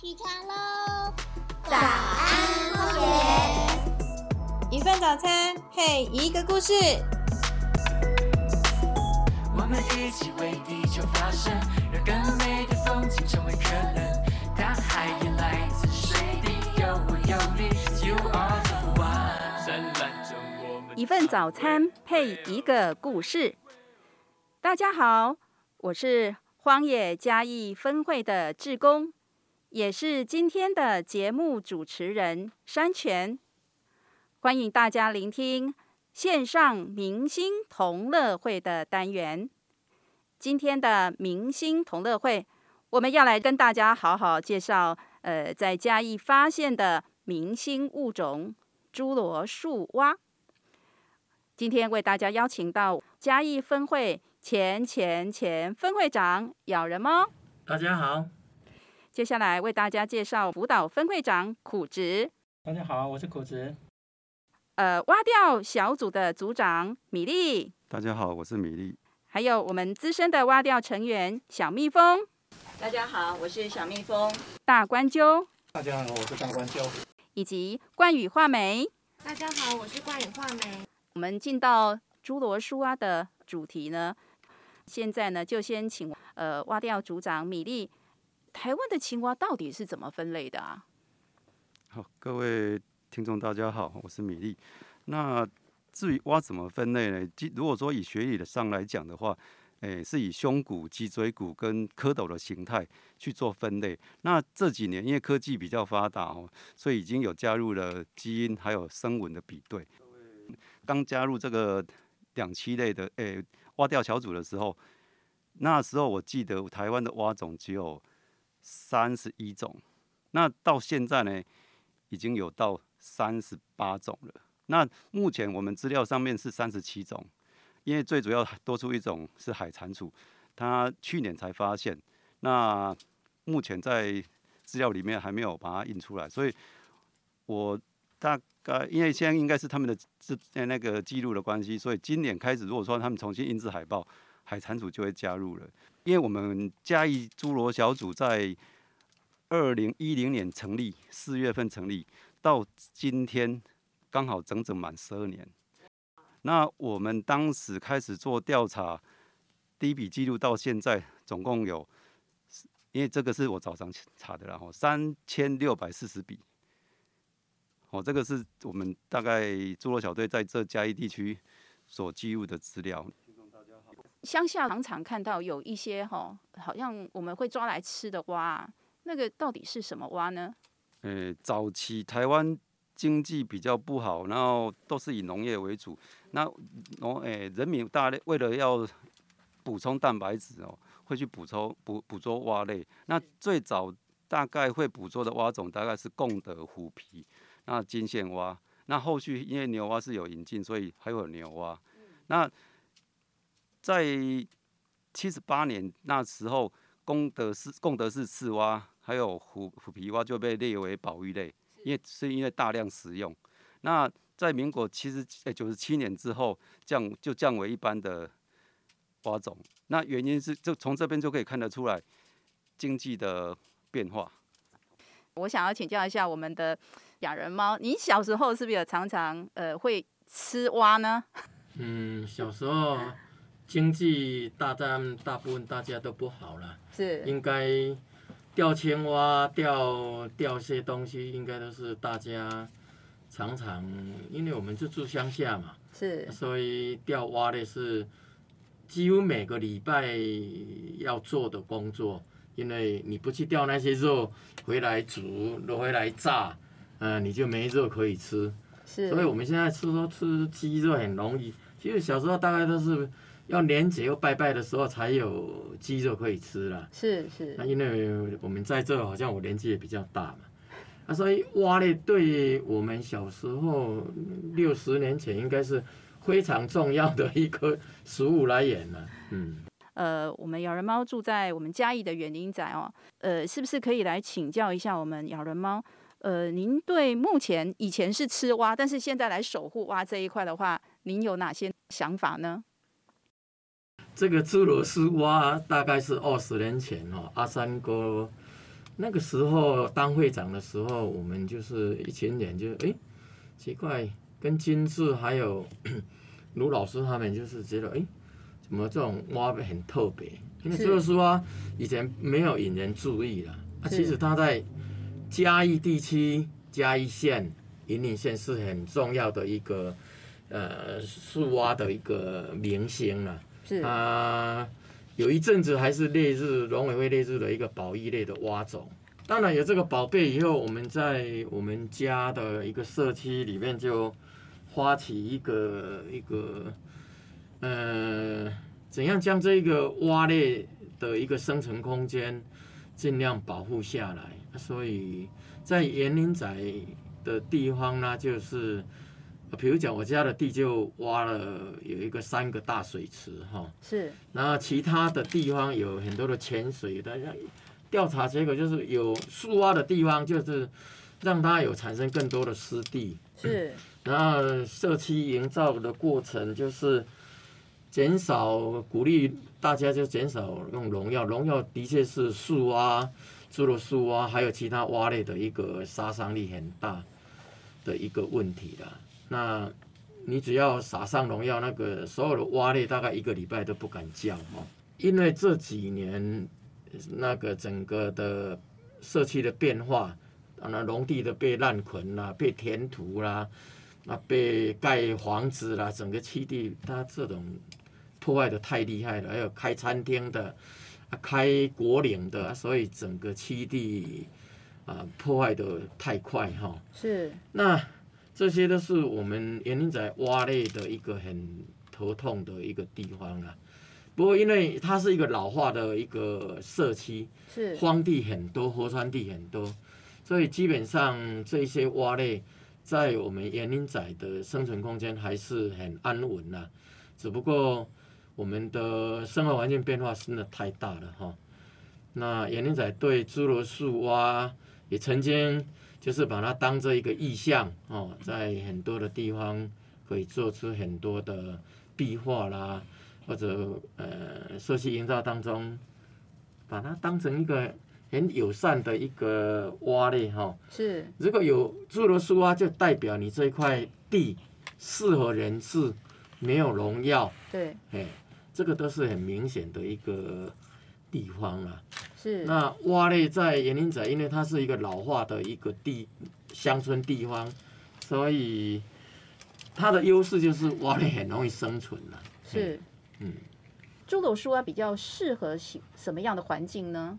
起床喽！早安，荒野。一份早餐配一个故事。我们一起为地球发声，让更美的风景成为可能。大海也来自水滴，有我有你，You are the one。灿烂着我们。一份早餐配一个故事。大家好，我是荒野嘉义分会的志工，也是今天的节目主持人山泉。欢迎大家聆听线上明星同乐会的单元。今天的明星同乐会，我们要来跟大家好好介绍，呃，在嘉义发现的明星物种——侏罗树蛙。今天为大家邀请到嘉义分会前前前分会长咬人猫，大家好，接下来为大家介绍辅导分会长苦直，大家好，我是苦直。呃，挖钓小组的组长米粒，大家好，我是米粒。还有我们资深的挖掉成员小蜜蜂，大家好，我是小蜜蜂。大关鸠，大家好，我是大关鸠。以及冠羽画眉。大家好，我是冠羽画眉。我们进到侏罗树蛙的主题呢，现在呢就先请呃挖钓组长米粒，台湾的青蛙到底是怎么分类的啊？好，各位听众大家好，我是米粒。那至于蛙怎么分类呢？即如果说以学理的上来讲的话，诶、是以胸骨、脊椎骨跟蝌蚪的形态去做分类。那这几年因为科技比较发达哦，所以已经有加入了基因还有声纹的比对。刚加入这个两栖类的诶、蛙钓小组的时候，那时候我记得台湾的蛙种只有三十一种，那到现在呢，已经有到三十八种了。那目前我们资料上面是三十七种，因为最主要多出一种是海蟾蜍，它去年才发现，那目前在资料里面还没有把它印出来，所以我大概因为现在应该是他们的资那个记录的关系，所以今年开始如果说他们重新印制海报，海产组就会加入了。因为我们嘉义侏罗小组在二零一零年成立，四月份成立，到今天刚好整整满十二年。那我们当时开始做调查，第一笔记录到现在总共有，因为这个是我早上查的然后三千六百四十笔。哦，这个是我们大概侏罗小队在这嘉义地区所记录的资料。乡下常常看到有一些哈，好像我们会抓来吃的蛙，那个到底是什么蛙呢？呃，早期台湾经济比较不好，然后都是以农业为主。那农诶、人民大类为了要补充蛋白质哦，会去捕捉捕捕捉蛙类。那最早大概会捕捉的蛙种大概是贡德虎皮，那金线蛙。那后续因为牛蛙是有引进，所以还有牛蛙。那在七十八年那时候，贡德氏贡德氏赤蛙还有虎虎皮蛙就被列为保育类，因为是因为大量食用。那在民国七十呃九十七年之后降就降为一般的蛙种。那原因是就从这边就可以看得出来经济的变化。我想要请教一下我们的养人猫，你小时候是不是有常常呃会吃蛙呢？嗯，小时候经济大战大部分大家都不好了，是。应该钓青蛙、钓钓些东西，应该都是大家常常，因为我们就住乡下嘛，是。所以钓蛙的是几乎每个礼拜要做的工作，因为你不去钓那些肉回来煮，回来炸，呃，你就没肉可以吃。是，所以我们现在吃都吃鸡肉很容易，其实小时候大概都是要年节又拜拜的时候才有鸡肉可以吃啦。是是那因为我们在这好像我年纪也比较大嘛，啊，所以蛙类对我们小时候六十年前应该是非常重要的一个食物来源了。嗯，呃，我们咬人猫住在我们嘉义的园林仔哦，呃，是不是可以来请教一下我们咬人猫？呃，您对目前以前是吃蛙，但是现在来守护蛙这一块的话，您有哪些想法呢？这个侏罗斯蛙大概是二十年前哦，阿三哥那个时候当会长的时候，我们就是一群人就哎、奇怪，跟金志还有 卢老师他们就是觉得哎、怎么这种蛙很特别？因为是这个书啊以前没有引人注意啦，啊，其实它在嘉义地区嘉义县云林县是很重要的一个呃树蛙的一个明星啦。是啊，有一阵子还是列入农委会列入的一个保育类的蛙种。当然有这个宝贝以后，我们在我们家的一个社区里面就发起一个一个呃，怎样将这个蛙类的一个生存空间尽量保护下来。所以在园林仔的地方呢，就是。呃比如讲，我家的地就挖了有一个三个大水池哈，是。然后其他的地方有很多的潜水的，调查结果就是有树蛙的地方，就是让它有产生更多的湿地，是。然后社区营造的过程就是减少鼓励大家就减少用农药，农药的确是树蛙、除了树蛙，还有其他蛙类的一个杀伤力很大的一个问题啦。那你只要撒上农药，那个所有的蛙类大概一个礼拜都不敢叫哈，因为这几年那个整个的社区的变化，啊，那农地的被烂垦啦，被填土啦，啊，被盖房子啦，整个栖地它这种破坏的太厉害了，还有开餐厅的，啊，开国岭的，所以整个七地啊破坏的太快哈。是那这些都是我们园林仔蛙类的一个很头痛的一个地方啊。不过因为它是一个老化的一个社区，是荒地很多，河川地很多，所以基本上这些蛙类在我们园林仔的生存空间还是很安稳呐、只不过我们的生活环境变化真的太大了哈。那园林仔对侏罗树蛙也曾经就是把它当做一个意象哦，在很多的地方可以做出很多的壁画啦，或者呃社区营造当中，把它当成一个很友善的一个蛙类哈、是。如果有侏罗树蛙，就代表你这一块地适合人治，没有农药，对。哎，这个都是很明显的一个地方啊。是。那蛙类在园林仔，因为它是一个老化的一个地乡村地方，所以它的优势就是蛙类很容易生存了、是。嗯，侏罗树蛙比较适合什什么样的环境呢？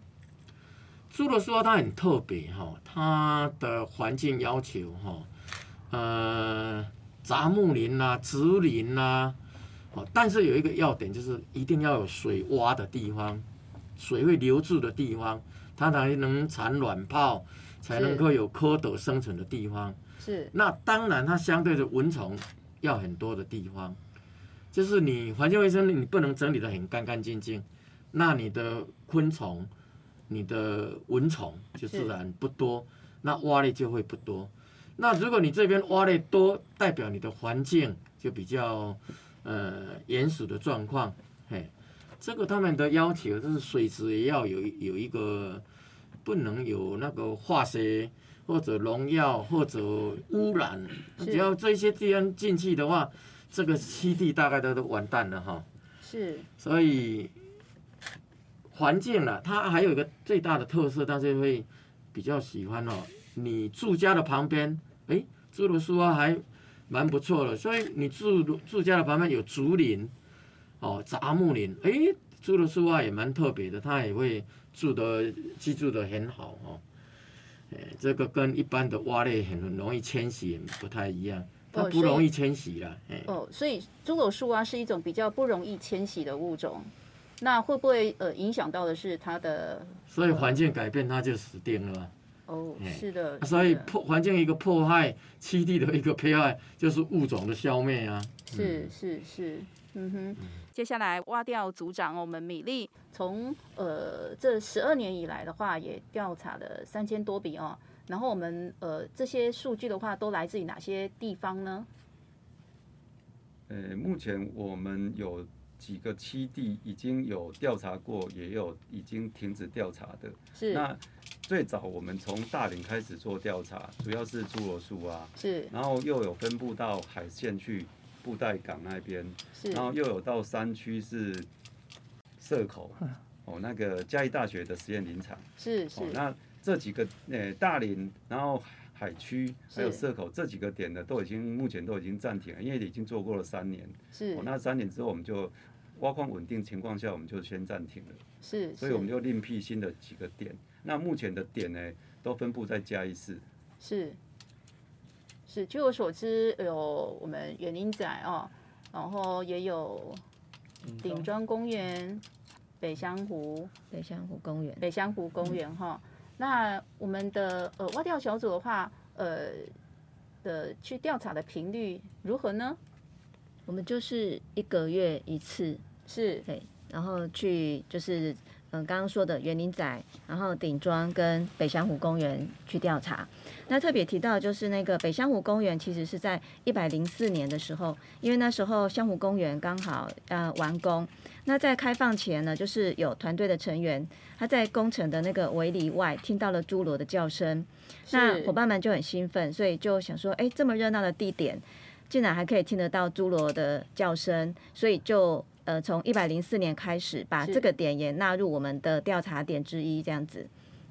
侏罗树蛙它很特别哈，它的环境要求哈，呃，杂木林啦、植林啦，哦，但是有一个要点就是一定要有水洼的地方，水会流住的地方，它才能产卵泡，才能够有蝌蚪生存的地方。是那当然，它相对的蚊虫要很多的地方，就是你环境卫生你不能整理的很干干净净，那你的昆虫、你的蚊虫就自然不多，那蛙类就会不多。那如果你这边蛙类多，代表你的环境就比较呃严肃的状况，嘿，这个他们的要求就是水质也要有有一个不能有那个化学或者农药或者污染，只要这些地方进去的话，这个栖地大概都都完蛋了哈。是所以环境呢，它还有一个最大的特色，大家会比较喜欢哦。你住家的旁边，哎，住的树蛙还蛮不错的，所以你住住家的旁边有竹林，哦，杂木林，哎，住的树蛙也蛮特别的，它也会住的居住的很好哦。哎，这个跟一般的蛙类很容易迁徙不太一样，它不容易迁徙啦，哎。哦，所以猪狗树蛙是一种比较不容易迁徙的物种。那会不会呃影响到的是它的所以环境改变，它就死定了嘛。哦？哎是的，所以破环境一个迫害，栖地的一个 破害，就是物种的消灭啊。是是是，嗯哼。接下来挖掉组长我们米粒，从呃这十二年以来的话，也调查了三千多笔哦。然后我们呃这些数据的话，都来自于哪些地方呢？呃，目前我们有几个七地已经有调查过，也有已经停止调查的。是那最早我们从大林开始做调查，主要是侏罗树啊，是然后又有分布到海线去布袋港那边，是。然后又有到山区是社口，哦，那个嘉义大学的实验林场，是是。哦，那这几个呃大林，然后海区还有社口这几个点呢，都已经目前都已经暂停了，因为已经做过了三年，是。哦，那三年之后我们就挖矿稳定情况下，我们就先暂停了。是，所以我们就另辟新的几个点。那目前的点呢，都分布在嘉义市。是是，据我所知，有我们园林仔哦，然后也有顶庄公园、北香湖、北香湖公园。北香湖公园哈。那我们的呃挖调小组的话，呃的去调查的频率如何呢？我们就是一个月一次，是对，然后去就是嗯刚刚说的园林仔，然后顶庄跟北香湖公园去调查。那特别提到就是那个北香湖公园，其实是在一百零四年的时候，因为那时候香湖公园刚好呃完工。那在开放前呢，就是有团队的成员他在工程的那个围篱外听到了侏罗的叫声，那伙伴们就很兴奋，所以就想说，哎，这么热闹的地点，竟然还可以听得到侏罗的叫声，所以就呃从一百零四年开始，把这个点也纳入我们的调查点之一，这样子。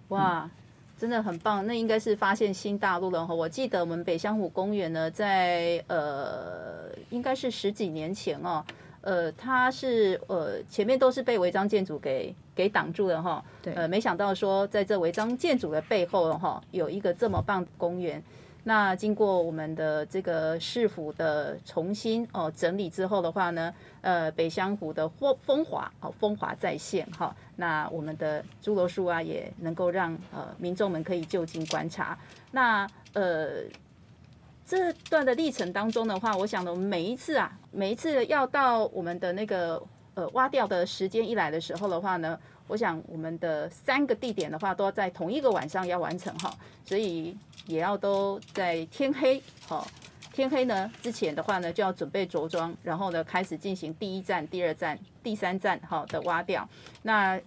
哇，真的很棒！那应该是发现新大陆了哈。我记得我们北香湖公园呢，在呃，应该是十几年前哦，呃，它是呃前面都是被违章建筑给给挡住了哈。对呃，没想到说在这违章建筑的背后哈，有一个这么棒的公园。那经过我们的这个市府的重新哦整理之后的话呢，呃，北香湖的风风华哦风华再现哈，那我们的侏罗树啊也能够让呃民众们可以就近观察。那呃这段的历程当中的话，我想呢，我们每一次啊，每一次要到我们的那个呃挖掉的时间一来的时候的话呢，我想我们的三个地点的话都要在同一个晚上要完成哈，所以也要都在天黑哈。天黑呢之前的话呢，就要准备着装，然后呢开始进行第一站、第二站、第三站哈的挖掉。那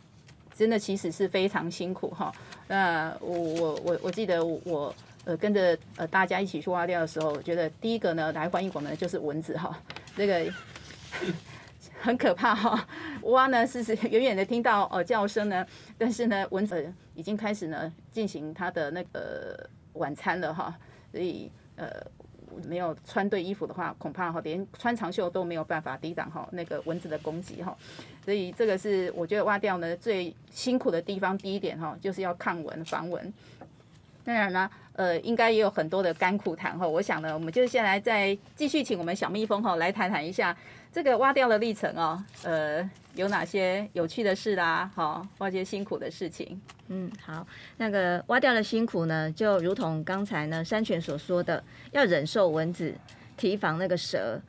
真的其实是非常辛苦哈。那我我我我记得我呃跟着呃大家一起去挖掉的时候，我觉得第一个呢来欢迎我们的就是蚊子哈，这个 很可怕哈。蛙呢是是远远的听到呃叫声呢，但是呢蚊子已经开始呢进行它的那个晚餐了哈，所以呃。没有穿对衣服的话，恐怕哈连穿长袖都没有办法抵挡哈那个蚊子的攻击哈，所以这个是我觉得挖掉呢最辛苦的地方。第一点哈就是要抗蚊防蚊。当然啦，呃，应该也有很多的甘苦谈哈。我想呢，我们就先来再继续请我们小蜜蜂哈来谈谈一下这个挖掉的历程哦，呃，有哪些有趣的事啦，好，或者辛苦的事情。嗯，好，那个挖掉的辛苦呢，就如同刚才呢山泉所说的，要忍受蚊子，提防那个蛇。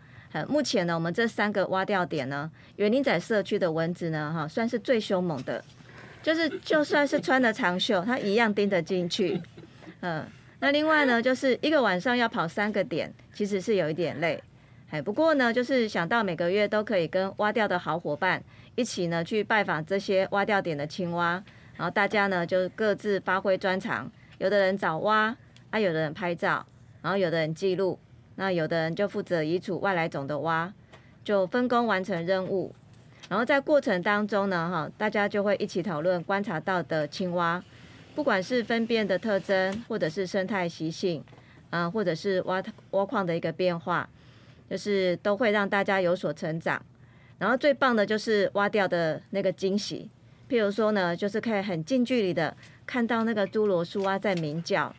目前呢，我们这三个挖掉点呢，园林仔社区的蚊子呢，哈，算是最凶猛的，就是就算是穿了长袖，它一样盯得进去。嗯，那另外呢，就是一个晚上要跑三个点，其实是有一点累。哎，不过呢，就是想到每个月都可以跟挖掉的好伙伴一起呢去拜访这些挖掉点的青蛙。然后大家呢就各自发挥专长，有的人找挖，啊，有的人拍照，然后有的人记录，那有的人就负责移除外来种的蛙，就分工完成任务。然后在过程当中呢，哈，大家就会一起讨论观察到的青蛙，不管是分辨的特征，或者是生态习性，嗯、或者是挖挖矿的一个变化，就是都会让大家有所成长。然后最棒的就是挖掉的那个惊喜。譬如说呢，就是可以很近距离的看到那个侏罗树蛙在鸣叫，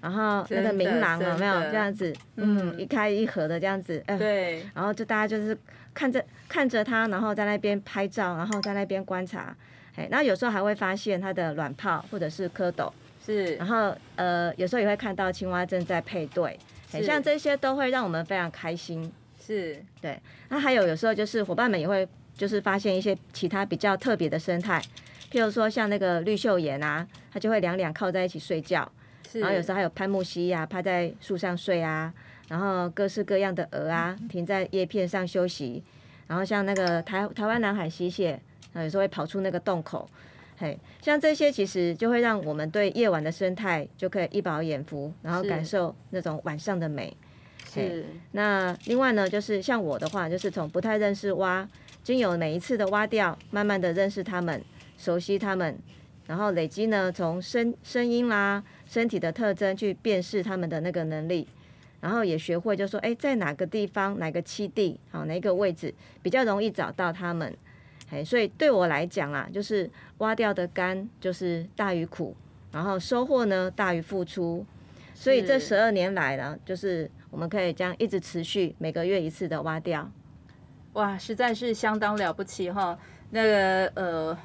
然后那个鸣廊有没有这样子？嗯，一开一合的这样子，哎、对，然后就大家就是看着看着它，然后在那边拍照，然后在那边观察。哎，那有时候还会发现它的卵泡或者是蝌蚪，是，然后呃，有时候也会看到青蛙正在配对，很像这些都会让我们非常开心。是，对，那还有有时候就是伙伴们也会就是发现一些其他比较特别的生态，譬如说像那个绿袖眼啊，它就会两两靠在一起睡觉，是，然后有时候还有攀木蜥呀、趴在树上睡啊，然后各式各样的鹅啊停在叶片上休息，然后像那个台台湾南海溪蟹，呃有时候会跑出那个洞口，嘿，像这些其实就会让我们对夜晚的生态就可以一饱眼福，然后感受那种晚上的美。是那另外呢，就是像我的话，就是从不太认识蛙，经由每一次的蛙钓，慢慢的认识它们，熟悉它们，然后累积呢，从声声音啦、身体的特征去辨识它们的那个能力，然后也学会就说，哎，在哪个地方、哪个栖地、好哪一个位置比较容易找到它们。哎，所以对我来讲啊，就是挖掉的甘就是大于苦，然后收获呢大于付出。所以这十二年来呢，就是我们可以这样一直持续每个月一次的挖掉。哇，实在是相当了不起哈。那个呃，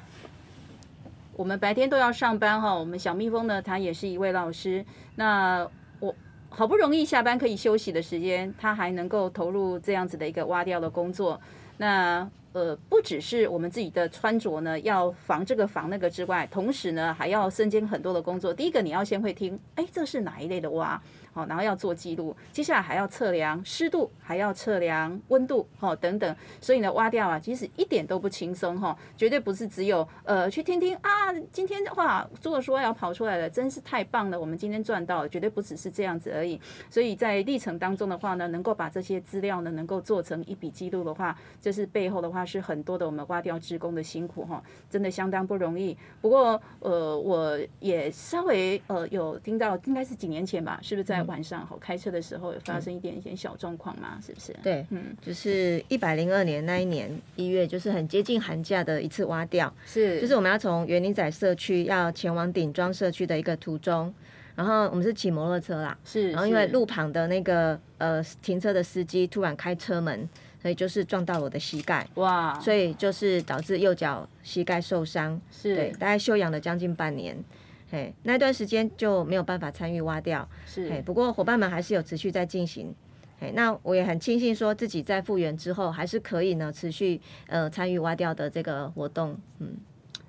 我们白天都要上班哈。我们小蜜蜂呢，他也是一位老师。那我好不容易下班可以休息的时间，他还能够投入这样子的一个挖掉的工作。那呃，不只是我们自己的穿着呢，要防这个防那个之外，同时呢，还要身兼很多的工作。第一个，你要先会听，哎，这是哪一类的蛙？好，然后要做记录，接下来还要测量湿度，还要测量温度，好，等等。所以呢，挖掉啊，其实一点都不轻松哈，绝对不是只有呃去听听啊，今天的话如果说要跑出来了，真是太棒了，我们今天赚到了，绝对不只是这样子而已。所以在历程当中的话呢，能够把这些资料呢，能够做成一笔记录的话，这是背后的话是很多的我们挖掉职工的辛苦哈，真的相当不容易。不过呃，我也稍微呃有听到，应该是几年前吧，是不是在晚上好开车的时候有发生一点一点小状况嘛？是不是？对，嗯，就是一百零二年那一年一月，就是很接近寒假的一次挖掉，是，就是我们要从园林仔社区要前往顶庄社区的一个途中，然后我们是骑摩托车啦，是，然后因为路旁的那个呃停车的司机突然开车门，所以就是撞到我的膝盖，哇，所以就是导致右脚膝盖受伤，是对，是大概休养了将近半年。嘿，那段时间就没有办法参与挖掉，嘿，是不过伙伴们还是有持续在进行。嘿，那我也很庆幸说自己在复原之后，还是可以呢持续呃参与挖掉的这个活动。嗯，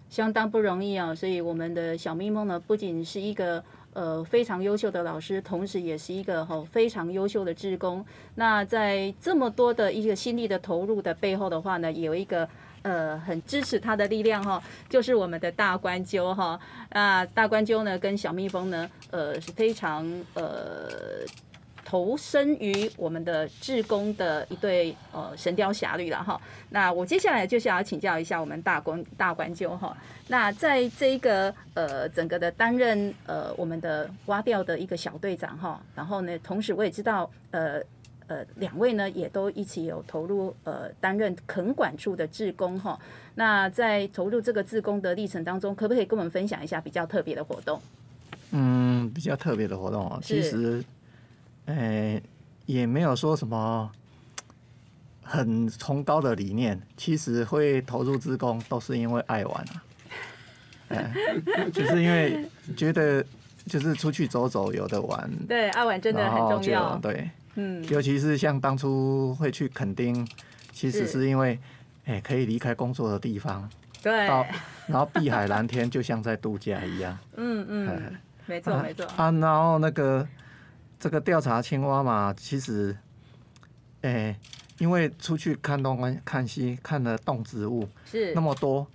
相当不容易啊。所以我们的小蜜蜂呢，不仅是一个呃非常优秀的老师，同时也是一个哈、非常优秀的职工。那在这么多的一个心力的投入的背后的话呢，有一个。呃，很支持他的力量哈，就是我们的大关鸠哈。那大关鸠呢，跟小蜜蜂呢，呃，是非常呃投身于我们的志工的一对呃神雕侠侣了哈。那我接下来就是要请教一下我们大官大官鸠哈。那在这一个呃整个的担任呃我们的挖掉的一个小队长哈，然后呢，同时我也知道呃。呃，两位呢也都一起有投入呃担任垦管处的志工哈。那在投入这个志工的历程当中，可不可以跟我们分享一下比较特别的活动？嗯，比较特别的活动啊，其是实，呃，也没有说什么很崇高的理念，其实会投入职工都是因为爱玩啊，哎，就是因为觉得就是出去走走有的玩，对，爱玩真的很重要。对，嗯，尤其是像当初会去垦丁，其实是是因为哎可以离开工作的地方，对，到然后碧海蓝天，就像在度假一样。嗯嗯哎，没错没错，啊，然后那个这个调查青蛙嘛，其实，诶、因为出去看东看看西，看了动植物是。那么多，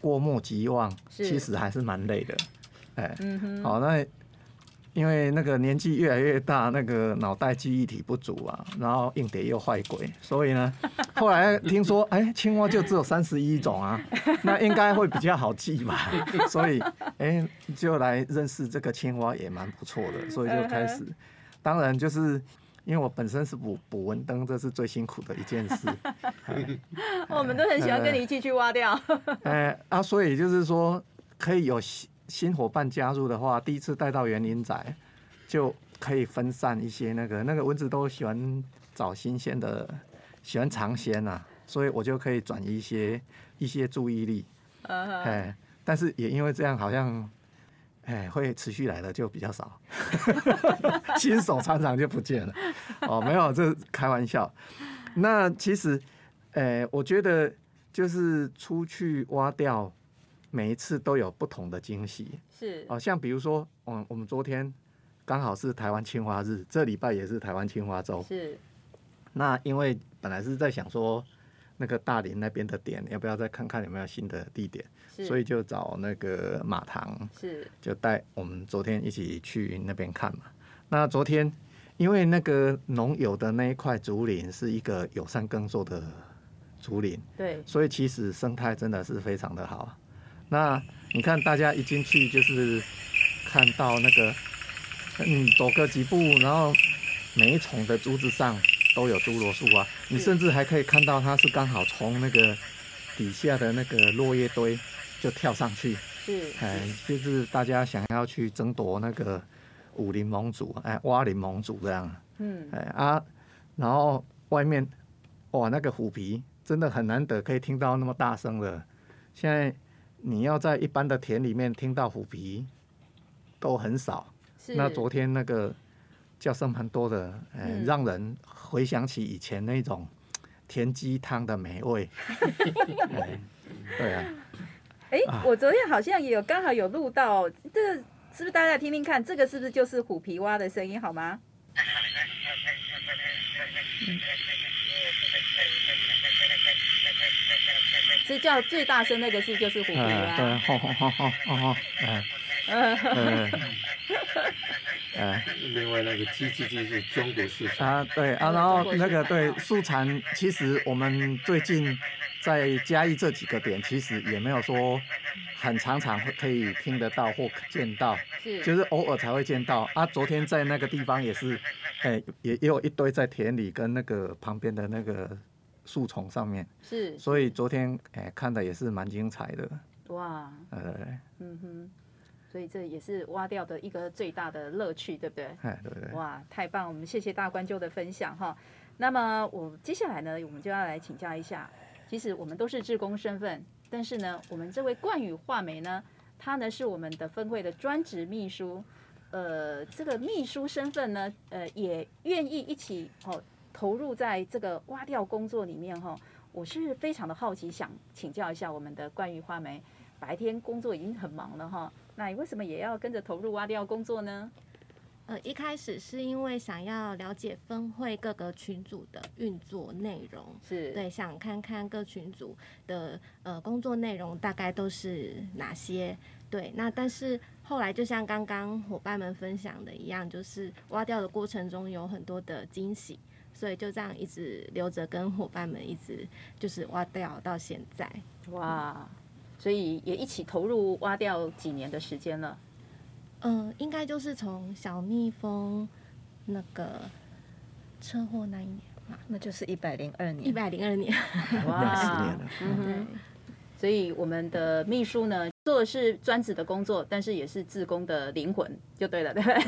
过目即忘，其实还是蛮累的。哎、好，那因为那个年纪越来越大，那个脑袋记忆体不足啊，然后硬碟又坏鬼，所以呢，后来听说，哎、青蛙就只有三十一种啊，那应该会比较好记吧，所以，哎、就来认识这个青蛙也蛮不错的，所以就开始，当然就是。因为我本身是捕捕蚊灯，这是最辛苦的一件事。我们都很喜欢跟你一起去挖掉。哎啊，所以就是说，可以有新新伙伴加入的话，第一次带到园林仔，就可以分散一些那个那个蚊子都喜欢找新鲜的，喜欢尝鲜呐，所以我就可以转移一些一些注意力。哎，但是也因为这样，好像哎会持续来的就比较少，新手常常就不见了。哦，没有，这是开玩笑。那其实，哎，我觉得就是出去挖掉，每一次都有不同的惊喜。是哦，像比如说，嗯，我们昨天刚好是台湾青花日，这礼拜也是台湾青花周。是那因为本来是在想说，那个大林那边的点，要不要再看看有没有新的地点？是。所以就找那个马唐，是。就带我们昨天一起去那边看嘛。那昨天因为那个农友的那一块竹林是一个友善耕作的竹林，对，所以其实生态真的是非常的好。那你看大家一进去就是看到那个，嗯，走个几步，然后每一丛的竹子上都有侏罗树啊，你甚至还可以看到它是刚好从那个底下的那个落叶堆就跳上去，是哎，就是大家想要去争夺那个武林盟主，哎，蛙林盟主这样，嗯哎啊，然后外面哇，那个虎皮真的很难得可以听到那么大声的。现在你要在一般的田里面听到虎皮都很少。是那昨天那个叫声蛮多的，哎、嗯让人回想起以前那种 田鸡汤的美味。哎对啊，哎、啊我昨天好像也有刚好有录到，这个是不是大家听听看？这个是不是就是虎皮蛙的声音？好吗？是叫最大声那个是就是虎皮蛙，对，蛙，吼吼吼吼吼吼，哎，嗯，哎，哎。另外那个鸡鸡鸡是中国市场，啊，对啊，然后那个对素产，其实我们最近在嘉义这几个点，其实也没有说很常常会可以听得到或见到，是就是偶尔才会见到啊。昨天在那个地方也是，哎、也也有一堆在田里跟那个旁边的那个树丛上面，是所以昨天哎、看的也是蛮精彩的，哇，呃，嗯哼，所以这也是挖掉的一个最大的乐趣，对不对？哎，对对，哇，太棒！我们谢谢大观众的分享哈。那么我接下来呢，我们就要来请教一下，其实我们都是志工身份，但是呢，我们这位冠宇画眉呢，他呢是我们的分会的专职秘书，呃，这个秘书身份呢，呃，也愿意一起哦投入在这个挖掉工作里面哈。我是非常的好奇，想请教一下我们的冠宇画眉，白天工作已经很忙了哈，那你为什么也要跟着投入挖掉工作呢？呃，一开始是因为想要了解分会各个群组的运作内容，是对，想看看各群组的呃工作内容大概都是哪些。对，那但是后来就像刚刚伙伴们分享的一样，就是挖掉的过程中有很多的惊喜，所以就这样一直留着跟伙伴们一直就是挖掉到现在。哇，所以也一起投入挖掉几年的时间了。嗯，应该就是从小蜜蜂那个车祸那一年嘛，那就是一百零二年，一百零二年。哇，十年了。嗯 对。哼，所以我们的秘书呢，做的是专职的工作，但是也是志工的灵魂，就对了，对不对？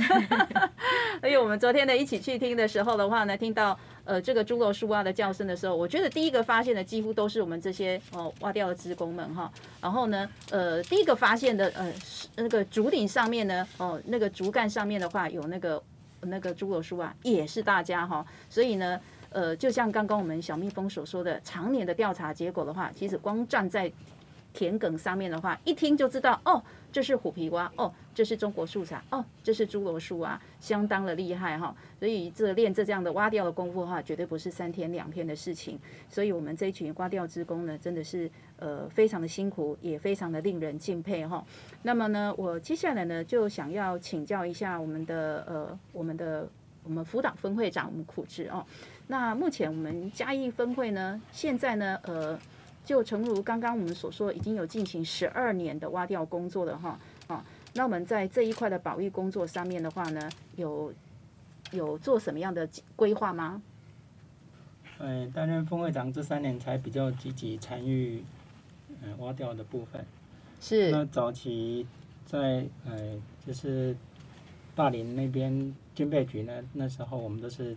所以我们昨天呢一起去听的时候的话呢，听到呃这个猪肉树蛙的叫声的时候，我觉得第一个发现的几乎都是我们这些哦挖掉的职工们哈。然后呢，呃，第一个发现的呃那个竹顶上面呢，哦那个竹竿上面的话有那个那个猪肉树啊，也是大家哈。所以呢，呃，就像刚刚我们小蜜蜂所说的，常年的调查结果的话，其实光站在田埂上面的话，一听就知道哦，这是虎皮蛙，哦，这是中国树茶，哦，这是侏罗树啊，相当的厉害哈。所以这练这这样的挖掉的功夫的话，绝对不是三天两天的事情。所以我们这一群挖掉职工呢，真的是呃非常的辛苦，也非常的令人敬佩哈。那么呢，我接下来呢就想要请教一下我们的呃我们的我们辅导分会长我们苦志哦。那目前我们嘉义分会呢，现在呢呃。就诚如刚刚我们所说，已经有进行十二年的挖掉工作了哈啊。那我们在这一块的保育工作上面的话呢，有有做什么样的规划吗？呃，担任副会长这三年才比较积极参与，呃，挖掉的部分。是那早期在呃，就是大林那边军备局呢，那时候我们都是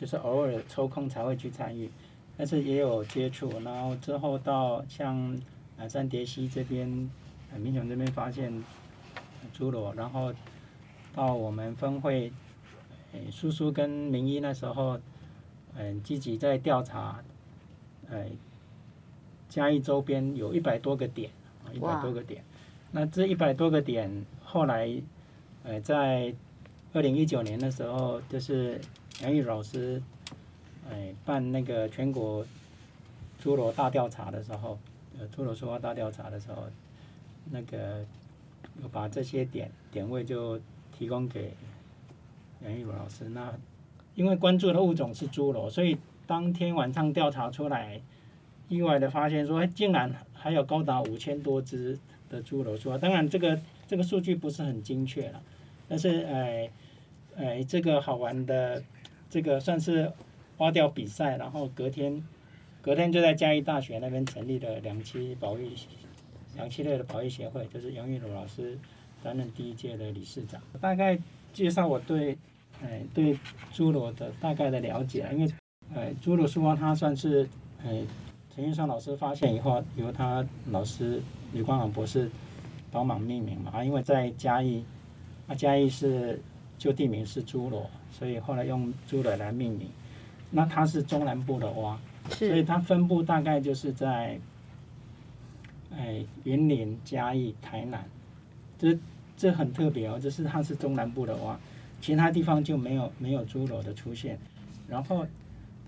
就是偶尔抽空才会去参与，但是也有接触。然后之后到像南山叠溪这边，呃，民雄这边发现呃侏罗，然后到我们分会，呃，叔叔跟明一那时候，嗯、积极在调查，呃，嘉义周边有一百多个点。一百多个点。那这一百多个点，后来，呃，在二零一九年的时候，就是杨玉老师，哎、办那个全国侏罗大调查的时候，呃，侏罗树蛙大调查的时候，那个有把这些点点位就提供给杨玉老师。那因为关注的物种是侏罗，所以当天晚上调查出来，意外的发现说，竟然还有高达五千多只的侏罗树蛙。当然，这个这个数据不是很精确了，但是，哎，哎，这个好玩的，这个算是花钓比赛，然后隔天，隔天就在嘉义大学那边成立了两栖保育、两栖类的保育协会，就是杨玉茹老师担任第一届的理事长。大概介绍我对。哎，对侏罗的大概的了解，因为，哎，侏罗树蛙它算是，哎，陈玉山老师发现以后，由他老师李光朗博士帮忙命名嘛。啊，因为在嘉义，啊嘉义是就地名是侏罗，所以后来用侏罗来命名。那它是中南部的蛙，所以它分布大概就是在，哎，云林、嘉义、台南，这这很特别哦，就是它是中南部的蛙。其他地方就没有没有侏罗的出现，然后，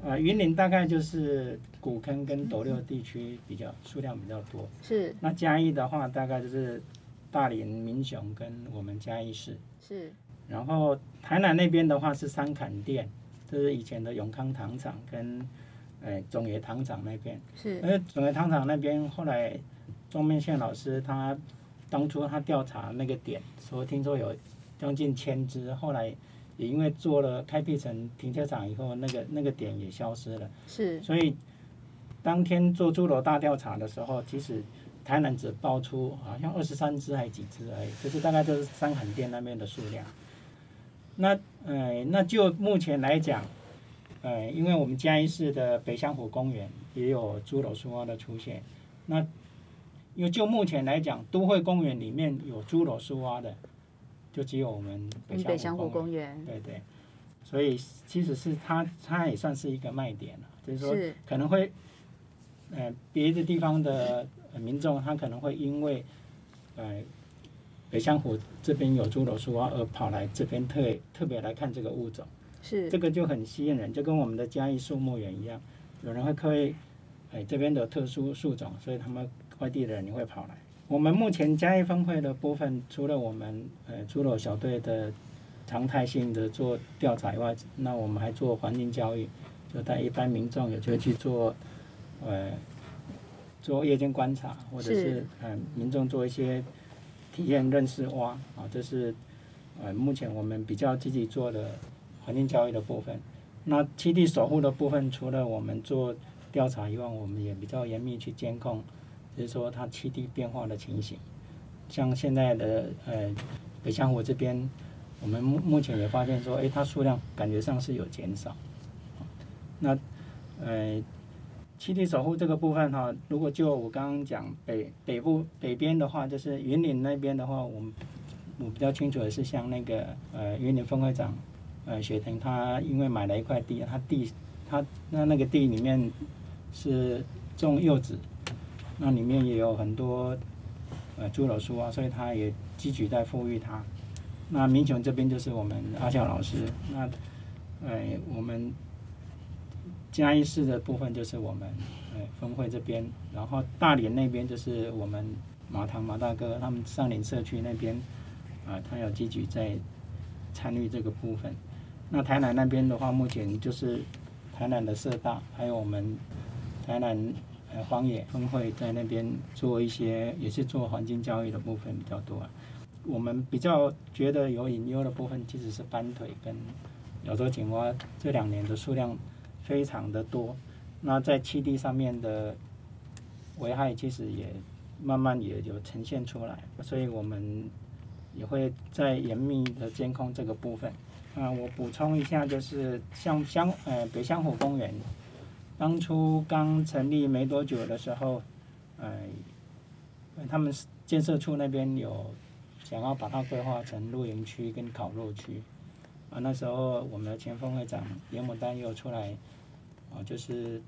呃，云林大概就是古坑跟斗六地区比较数量比较多。是。那嘉义的话，大概就是大林、民雄跟我们嘉义市。是。然后台南那边的话是三坎店，这是以前的永康糖厂跟，哎，总爷糖厂那边。是。因为总爷糖厂那边后来钟面线老师他当初他调查那个点，说听说有。将近千只，后来也因为做了开辟成停车场以后，那个那个点也消失了。是。所以当天做侏罗大调查的时候，其实台南只爆出好像二十三只还是几只而已，就是大概就是三坎店那边的数量。那呃，那就目前来讲，呃，因为我们嘉义市的北香湖公园也有侏罗树蛙的出现，那因为就目前来讲，都会公园里面有侏罗树蛙的。就只有我们北香湖公园，对对，所以其实是它，它也算是一个卖点了。就是说，可能会，呃，别的地方的民众他可能会因为，呃，北香湖这边有侏罗树蛙而跑来这边特特别来看这个物种，是。这个就很吸引人，就跟我们的嘉义树木园一样，有人会刻意，哎，这边的特殊树种，所以他们外地的人也会跑来。我们目前嘉义分会的部分，除了我们呃侏罗小队的常态性的做调查以外，那我们还做环境教育，就带一般民众有机会去做呃做夜间观察，或者是嗯民众做一些体验认识蛙啊，这是呃目前我们比较积极做的环境教育的部分。那基地守护的部分，除了我们做调查以外，我们也比较严密去监控。就是说，它栖地变化的情形，像现在的呃北香湖这边，我们目目前也发现说，哎，它数量感觉上是有减少。那呃七地守护这个部分哈，如果就我刚刚讲北北部北边的话，就是云岭那边的话，我我比较清楚的是像那个呃云岭分会长呃雪腾，他因为买了一块地，他地他那那个地里面是种柚子。那里面也有很多呃侏罗树啊，所以他也积极在富裕它。那民雄这边就是我们阿笑老师，那呃我们嘉义市的部分就是我们呃分会这边，然后大连那边就是我们马堂马大哥他们上林社区那边啊，他有积极在参与这个部分。那台南那边的话，目前就是台南的社大，还有我们台南。呃，荒野分会在那边做一些，也是做环境教育的部分比较多。啊我们比较觉得有隐忧的部分，其实是斑腿跟亚洲锦蛙这两年的数量非常的多。那在气地上面的危害，其实也慢慢也有呈现出来。所以我们也会在严密的监控这个部分。啊，我补充一下，就是像香呃北香湖公园。当初刚成立没多久的时候，呃，他们建设处那边有想要把它规划成露营区跟烤肉区，啊，那时候我们的前副会长严牡丹又出来，啊，就是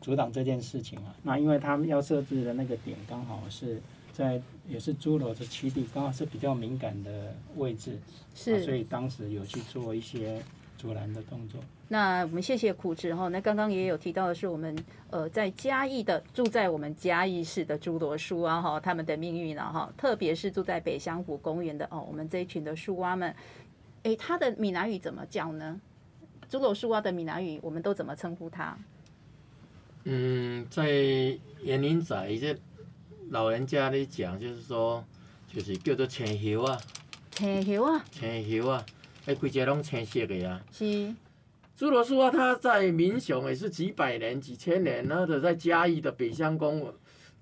阻挡这件事情啊。那因为他们要设置的那个点刚好是在也是侏罗的栖地，刚好是比较敏感的位置，是，所以当时有去做一些阻拦的动作。那我们谢谢苦志哈。那刚刚也有提到的是，我们呃在嘉义的住在我们嘉义市的侏罗树啊哈，他们的命运呢哈，特别是住在北香湖公园的哦，我们这一群的树蛙们，诶，他的闽南语怎么讲呢？诸罗树蛙的闽南语我们都怎么称呼它？嗯，在园林仔这老人家咧讲，就是说，就是叫做青叶啊，青叶啊，青叶啊，哎，规只拢青色的啊。是。朱罗树啊，它在民雄也是几百年、几千年，然后在嘉义的北乡公、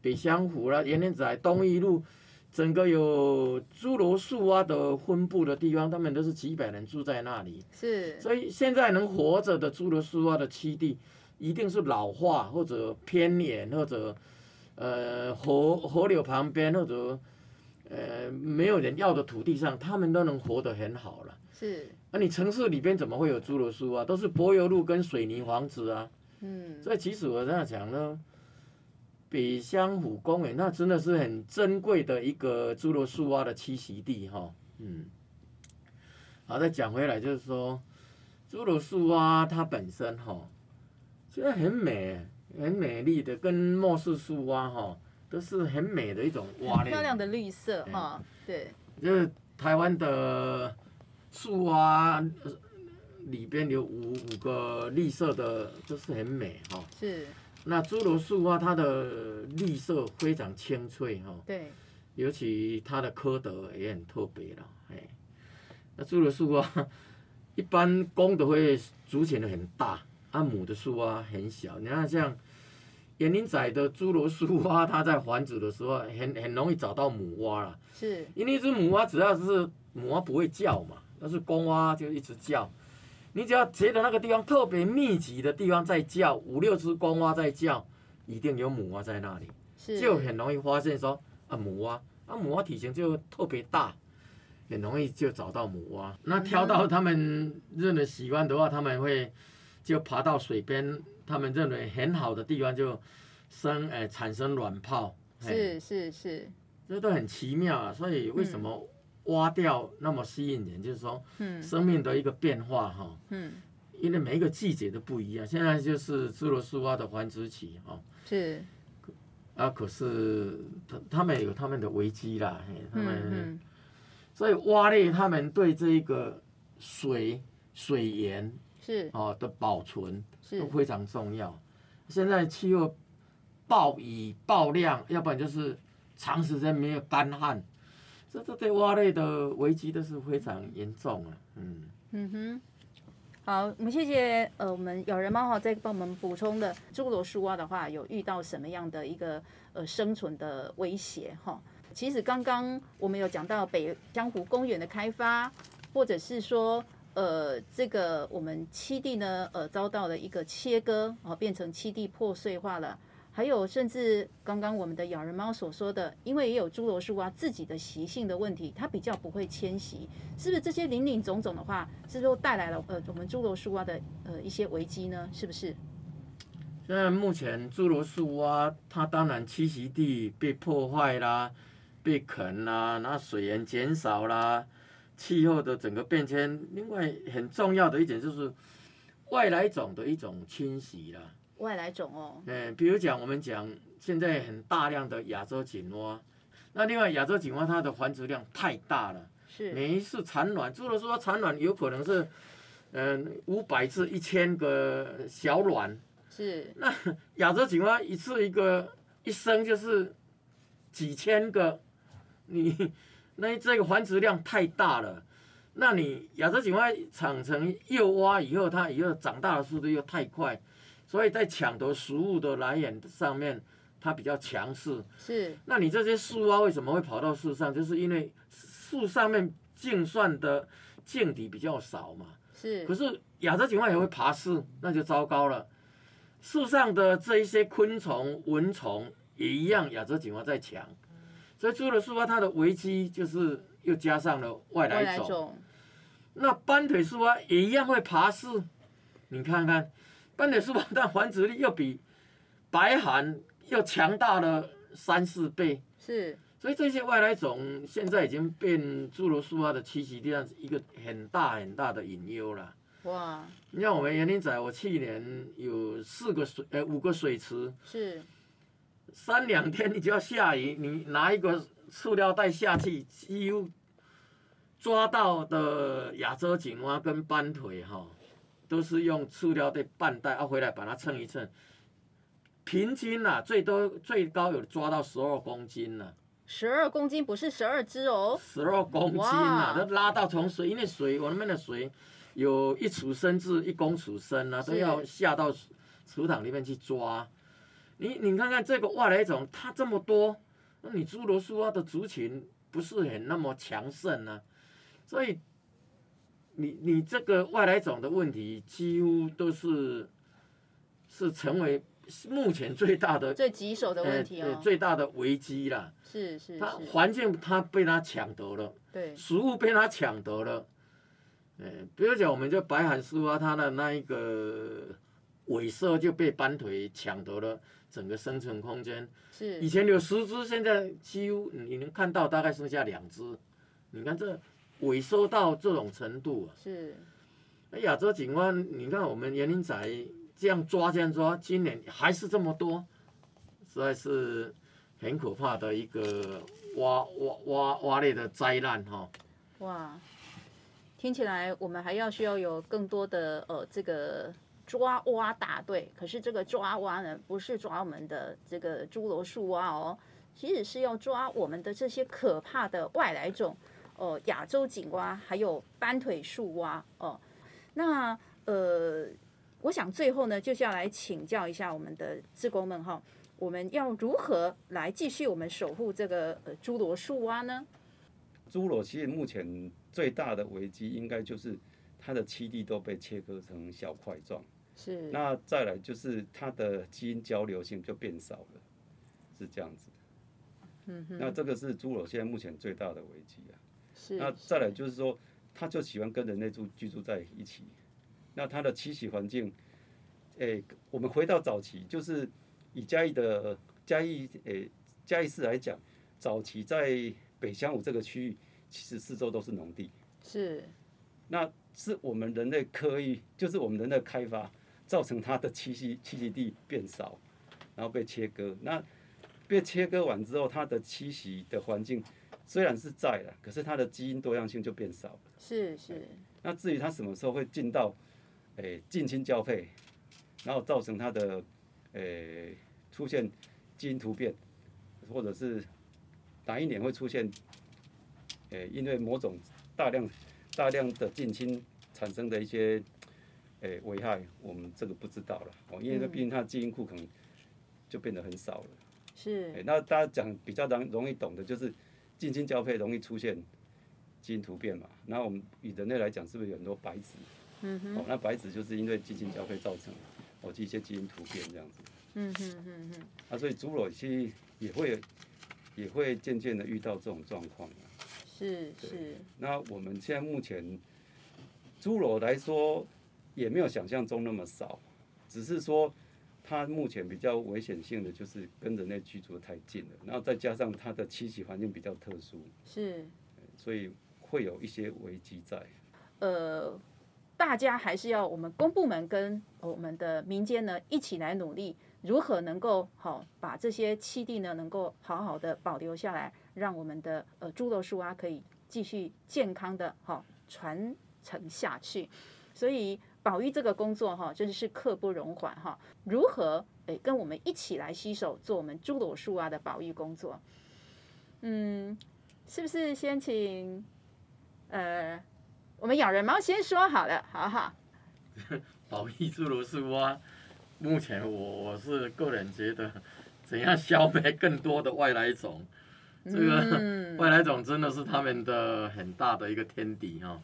北乡湖啦、园林仔、东一路，整个有侏罗树蛙的分布的地方，他们都是几百人住在那里。是。所以现在能活着的侏罗树蛙的栖地，一定是老化或者偏远或者呃河河流旁边或者呃没有人要的土地上，他们都能活得很好了。是。那你城市里边怎么会有侏罗树啊？都是柏油路跟水泥房子啊。嗯。所以其实我这样讲呢，北乡湖公园那真的是很珍贵的一个侏罗树蛙的栖息地哈。嗯。好，再讲回来就是说，侏罗树蛙它本身哈，其实很美、很美丽的，跟莫氏树蛙哈都是很美的一种蛙类。漂亮的绿色哈，对。就是台湾的。树蛙，里边有五五个绿色的，都是很美哈。是。那侏罗树啊，它的绿色非常清脆哈。对。尤其它的蝌蚪也很特别了，哎。那侏罗树啊，一般公的会组成的很大，啊母的树啊很小。你看像园林仔的侏罗树蛙，它在繁殖的时候很很容易找到母蛙了。是。因为一只母蛙只要是母蛙不会叫嘛。但是公蛙就一直叫，你只要觉得那个地方特别密集的地方在叫，五六只公蛙在叫，一定有母蛙在那里，就很容易发现说啊母蛙，啊母蛙体型就特别大，很容易就找到母蛙。那挑到他们认为喜欢的话，他们会就爬到水边，他们认为很好的地方就生诶产生卵泡。是是是，这都很奇妙啊，所以为什么？挖掉那么吸引人，就是说，生命的一个变化哈。嗯。因为每一个季节都不一样，现在就是侏罗树蛙的繁殖期哈。是。啊，可是他他们有他们的危机啦，他们。所以蛙类他们对这个水水源是哦的保存是都非常重要。现在气候暴雨暴量，要不然就是长时间没有干旱。这这对蛙类的危机都是非常严重啊，嗯。嗯哼，好，我们谢谢呃，我们咬人猫哈在帮我们补充的侏罗树蛙的话，有遇到什么样的一个呃生存的威胁哈？其实刚刚我们有讲到北江湖公园的开发，或者是说呃这个我们栖地呢呃遭到了一个切割啊，变成栖地破碎化了。还有，甚至刚刚我们的咬人猫所说的，因为也有侏罗树蛙自己的习性的问题，它比较不会迁徙，是不是？这些林林总总的话，是不是带来了呃我们侏罗树蛙的呃一些危机呢？是不是？现在目前侏罗树蛙它当然栖息地被破坏啦，被啃啦，那水源减少啦，气候的整个变迁，另外很重要的一点就是外来种的一种侵袭啦。外来种哦，嗯，比如讲，我们讲现在很大量的亚洲锦蛙，那另外亚洲锦蛙它的繁殖量太大了，是。每一次产卵，除了说产卵有可能是，嗯，五百至一千个小卵，是，那亚洲锦蛙一次一个一生就是几千个，你 那这个繁殖量太大了，那你亚洲锦蛙长成幼蛙以后，它以后长大的速度又太快。所以在抢夺食物的来源上面，它比较强势。是。那你这些树蛙为什么会跑到树上？就是因为树上面净算的净底比较少嘛。是。可是亚洲锦蛙也会爬树，那就糟糕了。树上的这一些昆虫、蚊虫也一样，亚洲锦蛙在抢。所以除了树蛙，它的危机就是又加上了外来种。那斑腿树蛙也一样会爬树，你看看。斑点树蛙但繁殖力又比白寒又强大了三四倍，是，所以这些外来种现在已经变侏罗树蛙的栖息地上一个很大很大的隐忧了。哇，你看我们园林仔，我去年有四个水，呃，五个水池，是。三两天你就要下雨，你拿一个塑料袋下去，几乎抓到的亚洲锦蛙跟斑腿哈，都是用塑料袋半袋，啊回来把它称一称，平均呐、最多最高有抓到十二公斤呐、十二公斤，不是十二只哦。十二公斤哇。呐、都拉到从水，因为水我那边的水有一处深至一公尺深啊，都要下到池塘里面去抓。你你看看这个外来种，它这么多，那你侏罗树蛙的族群不是很那么强盛啊，所以你你这个外来种的问题，几乎都是是成为目前最大的最棘手的问题呃哦。呃最大的危机啦。是是它，环境它被它抢夺了，对，食物被它抢夺了。呃，比如讲，我们就白函树啊，它的那一个尾色就被斑腿抢夺了整个生存空间。是以前有十只，现在几乎你能看到大概剩下两只。你看这萎缩到这种程度啊！是那亚洲警官，你看我们园林仔这样抓这样抓，今年还是这么多，实在是很可怕的一个挖挖挖挖类的灾难哈、哇，听起来我们还要需要有更多的呃这个抓蛙大队。可是这个抓蛙呢，不是抓我们的这个侏罗树蛙哦，其实是要抓我们的这些可怕的外来种，呃，亚洲锦蛙，还有斑腿树蛙哦。那呃，我想最后呢，就是要来请教一下我们的志工们哈，我们要如何来继续我们守护这个呃侏罗树蛙呢？侏罗其实目前最大的危机应该就是它的栖地都被切割成小块状，是那再来就是它的基因交流性就变少了，是这样子。嗯哼，那这个是侏罗现在目前最大的危机啊。是那再来就是说，他就喜欢跟人类住居住在一起，那他的栖息环境，诶、我们回到早期，就是以嘉义的嘉义诶嘉义市来讲，早期在北乡武这个区域，其实四周都是农地，是。那是我们人类刻意，就是我们人类开发，造成它的栖息栖息地变少，然后被切割。那被切割完之后，它的栖息的环境虽然是在了，可是它的基因多样性就变少了。是是那至于它什么时候会进到诶近亲交配，然后造成它的诶出现基因突变，或者是哪一年会出现诶因为某种大量大量的近亲产生的一些诶危害，我们这个不知道了哦，因为嗯毕竟它的基因库可能就变得很少了。诶是那大家讲比较容容易懂的就是近亲交配容易出现基因突变嘛。那我们以人类来讲，是不是有很多白质？嗯哼哦，那白质就是因为近亲交配造成哦一些基因突变这样子。嗯哼哼哼啊，所以侏罗其实也会也会渐渐的遇到这种状况啊。是是那我们现在目前侏罗来说，也没有想象中那么少，只是说它目前比较危险性的就是跟人类居住的太近了，然后再加上它的栖息环境比较特殊，是所以会有一些危机在。呃，大家还是要我们公部门跟我们的民间呢一起来努力，如何能够好把这些栖地呢能够好好的保留下来，让我们的呃侏罗树啊可以继续健康的哈传承下去。所以保育这个工作哈，真的是刻不容缓哈。如何诶跟我们一起来携手做我们侏罗树啊的保育工作？嗯，是不是先请呃我们咬人猫先说好了，好好。保育侏罗树蛙，目前我我是个人觉得，怎样消灭更多的外来种，这个、嗯 外来种真的是他们的很大的一个天敌哈、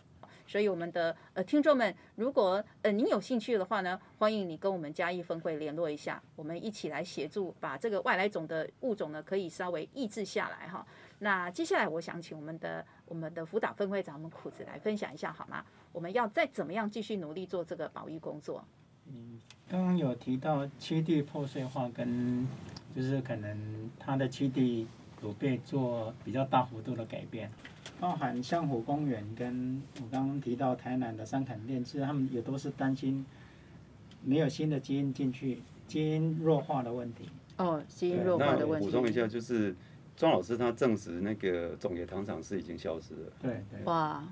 所以我们的呃听众们，如果呃您有兴趣的话呢，欢迎你跟我们嘉义分会联络一下，我们一起来协助把这个外来种的物种呢可以稍微抑制下来哈。那接下来我想请我们的我们的辅导分会长我们苦子来分享一下好吗？我们要再怎么样继续努力做这个保育工作？嗯刚刚有提到栖地破碎化跟就是可能它的栖地有被做比较大幅度的改变，包含香湖公园跟我刚刚提到台南的三坎店，其实他们也都是担心没有新的基因进去，基因弱化的问题。哦，基因弱化的问题。我补充一下，就是庄老师他证实那个总野糖厂是已经消失了。对对。哇，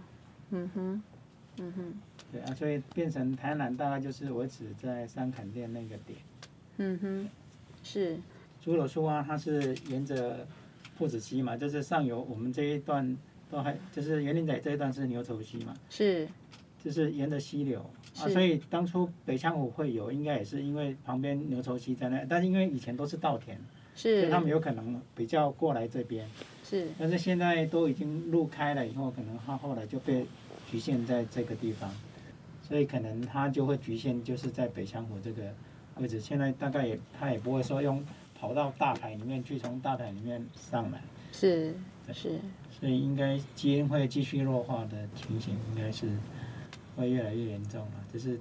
嗯哼，嗯哼，对啊，所以变成台南大概就是我只在三坎店那个点。嗯哼，是。竹柳树啊，它是沿着铺子溪嘛，就是上游我们这一段都还就是园林仔这一段是牛头溪嘛，是，就是沿着溪流啊，所以当初北腔湖会有，应该也是因为旁边牛头溪在那，但是因为以前都是稻田，所是以他们有可能比较过来这边，是。但是现在都已经路开了以后，可能它后来就被局限在这个地方，所以可能它就会局限就是在北腔湖这个位置，现在大概也它也不会说用跑到大海里面去，从大海里面上来。是是，所以应该基因会继续弱化的情形，应该是会越来越严重了。就是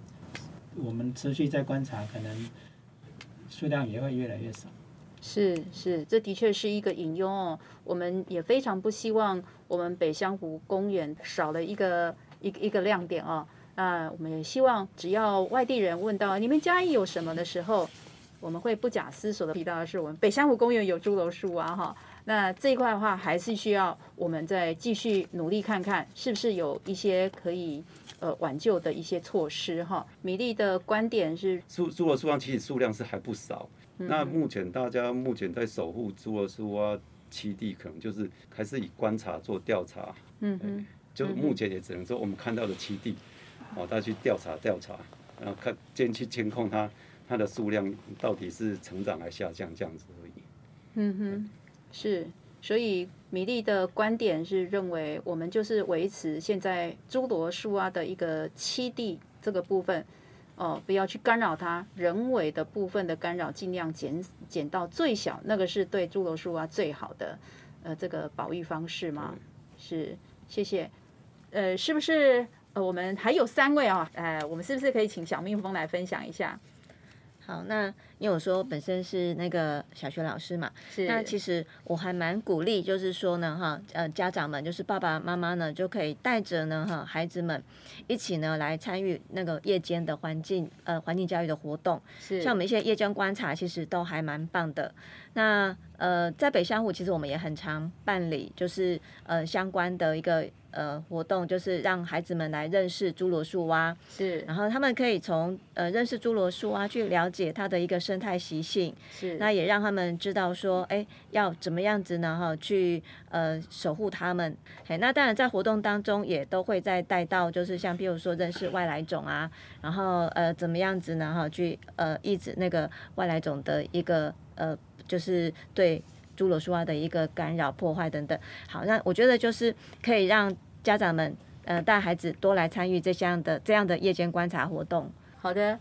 我们持续在观察，可能数量也会越来越少。是是，这的确是一个隐忧哦。我们也非常不希望我们北香湖公园少了一个一个一个亮点哦。那我们也希望，只要外地人问到你们嘉义有什么的时候，我们会不假思索的提到的是我们北山湖公园有侏罗树啊哈。那这一块的话，还是需要我们再继续努力看看，是不是有一些可以呃挽救的一些措施哈。米粒的观点是，猪猪罗树蛙其实数量是还不少。嗯那目前大家目前在守护猪罗树啊栖地，可能就是还是以观察做调查。嗯哼，就目前也只能说我们看到的栖地，哦，大家去调查调查，然后看监去监控它它的数量到底是成长还下降这样子而已。嗯哼，是，所以米粒的观点是认为，我们就是维持现在侏罗树啊的一个栖地这个部分，哦，不要去干扰它，人为的部分的干扰尽量减减到最小，那个是对侏罗树啊最好的呃这个保育方式吗？是，谢谢。呃，是不是呃我们还有三位啊？呃，我们是不是可以请小蜜蜂来分享一下？好，那因为我说本身是那个小学老师嘛，是那其实我还蛮鼓励，就是说呢，哈，呃，家长们就是爸爸妈妈呢，就可以带着呢，哈，孩子们一起呢来参与那个夜间的环境呃环境教育的活动，是像我们一些夜间观察，其实都还蛮棒的。那呃，在北香湖，其实我们也很常办理，就是呃相关的一个呃活动，就是让孩子们来认识侏罗树蛙，是，然后他们可以从呃认识侏罗树蛙去了解它的一个生态习性，是，那也让他们知道说，哎，要怎么样子呢？哈，去呃守护它们。嘿，那当然在活动当中也都会再带到，就是像比如说认识外来种啊，然后呃怎么样子呢？哈，去呃抑制那个外来种的一个呃。就是对侏罗树蛙的一个干扰、破坏等等。好，那我觉得就是可以让家长们呃带孩子多来参与这项的这样的夜间观察活动。好的，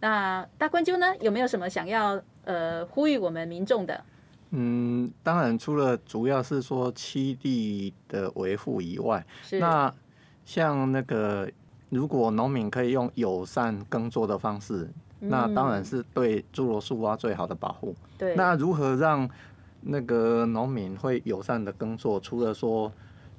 那大冠鸠呢，有没有什么想要呃呼吁我们民众的？嗯，当然除了主要是说栖地的维护以外，那像那个如果农民可以用友善耕作的方式。那当然是对侏罗树蛙最好的保护。对。那如何让那个农民会友善的耕作？除了说，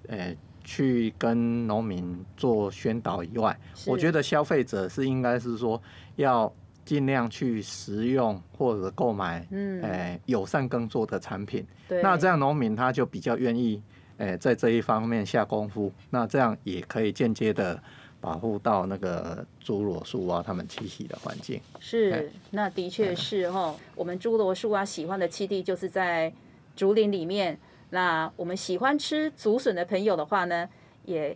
诶，去跟农民做宣导以外，我觉得消费者是应该是说要尽量去食用或者购买，嗯，诶，友善耕作的产品。对。那这样农民他就比较愿意，诶，在这一方面下功夫。那这样也可以间接的。保护到那个侏罗树蛙它们栖息的环境是，那的确是哈。我们侏罗树蛙喜欢的栖地就是在竹林里面。那我们喜欢吃竹笋的朋友的话呢，也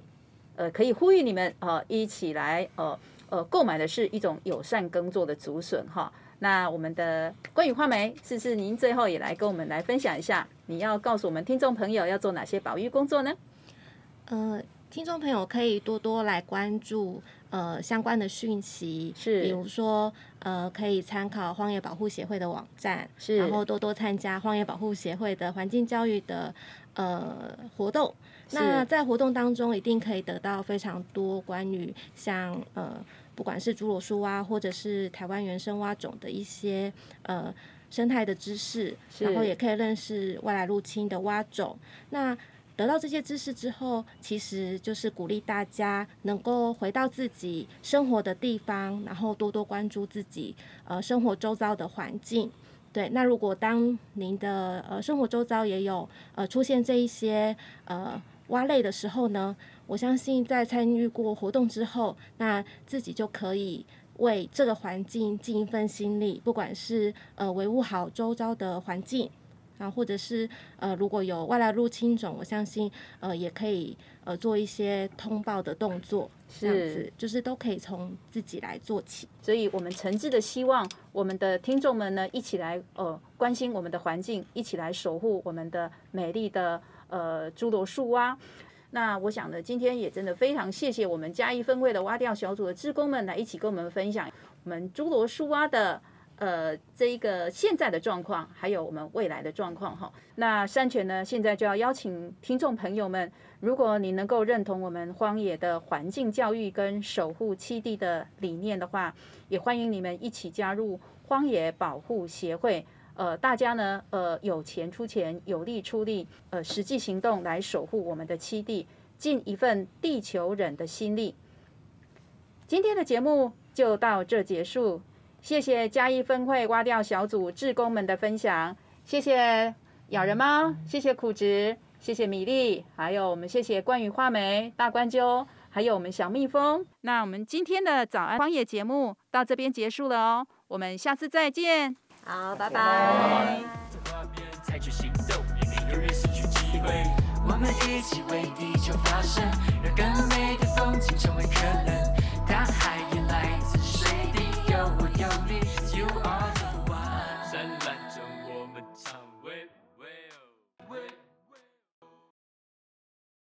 呃可以呼吁你们呃一起来呃呃购买的是一种友善耕作的竹笋哈。那我们的关于花梅，是不是您最后也来跟我们来分享一下，你要告诉我们听众朋友要做哪些保育工作呢？呃。听众朋友可以多多来关注呃相关的讯息，是，比如说呃可以参考荒野保护协会的网站，是，然后多多参加荒野保护协会的环境教育的呃活动。那在活动当中，一定可以得到非常多关于像呃不管是侏罗树蛙或者是台湾原生蛙种的一些呃生态的知识，然后也可以认识外来入侵的蛙种。那得到这些知识之后，其实就是鼓励大家能够回到自己生活的地方，然后多多关注自己呃生活周遭的环境。对，那如果当您的呃生活周遭也有呃出现这一些呃蛙类的时候呢，我相信在参与过活动之后，那自己就可以为这个环境尽一份心力，不管是呃维护好周遭的环境。啊，或者是呃，如果有外来入侵种，我相信呃，也可以呃做一些通报的动作，这样子就是都可以从自己来做起。所以我们诚挚的希望我们的听众们呢，一起来呃关心我们的环境，一起来守护我们的美丽的呃侏罗树蛙。那我想呢，今天也真的非常谢谢我们嘉义分会的蛙钓小组的职工们来一起跟我们分享我们侏罗树蛙的。呃，这一个现在的状况，还有我们未来的状况哈。那山泉呢，现在就要邀请听众朋友们，如果你能够认同我们荒野的环境教育跟守护七地的理念的话，也欢迎你们一起加入荒野保护协会。呃，大家呢，呃，有钱出钱，有力出力，呃，实际行动来守护我们的七地，尽一份地球人的心力。今天的节目就到这结束。谢谢嘉义分会挖钓小组志工们的分享，谢谢咬人猫，谢谢苦植，谢谢米粒，还有我们谢谢关羽花梅、大关鸠，还有我们小蜜蜂。那我们今天的早安荒野节目到这边结束了哦，我们下次再见。好，拜拜。我们一起为地球发声，让更美的风景成为可能。your mission.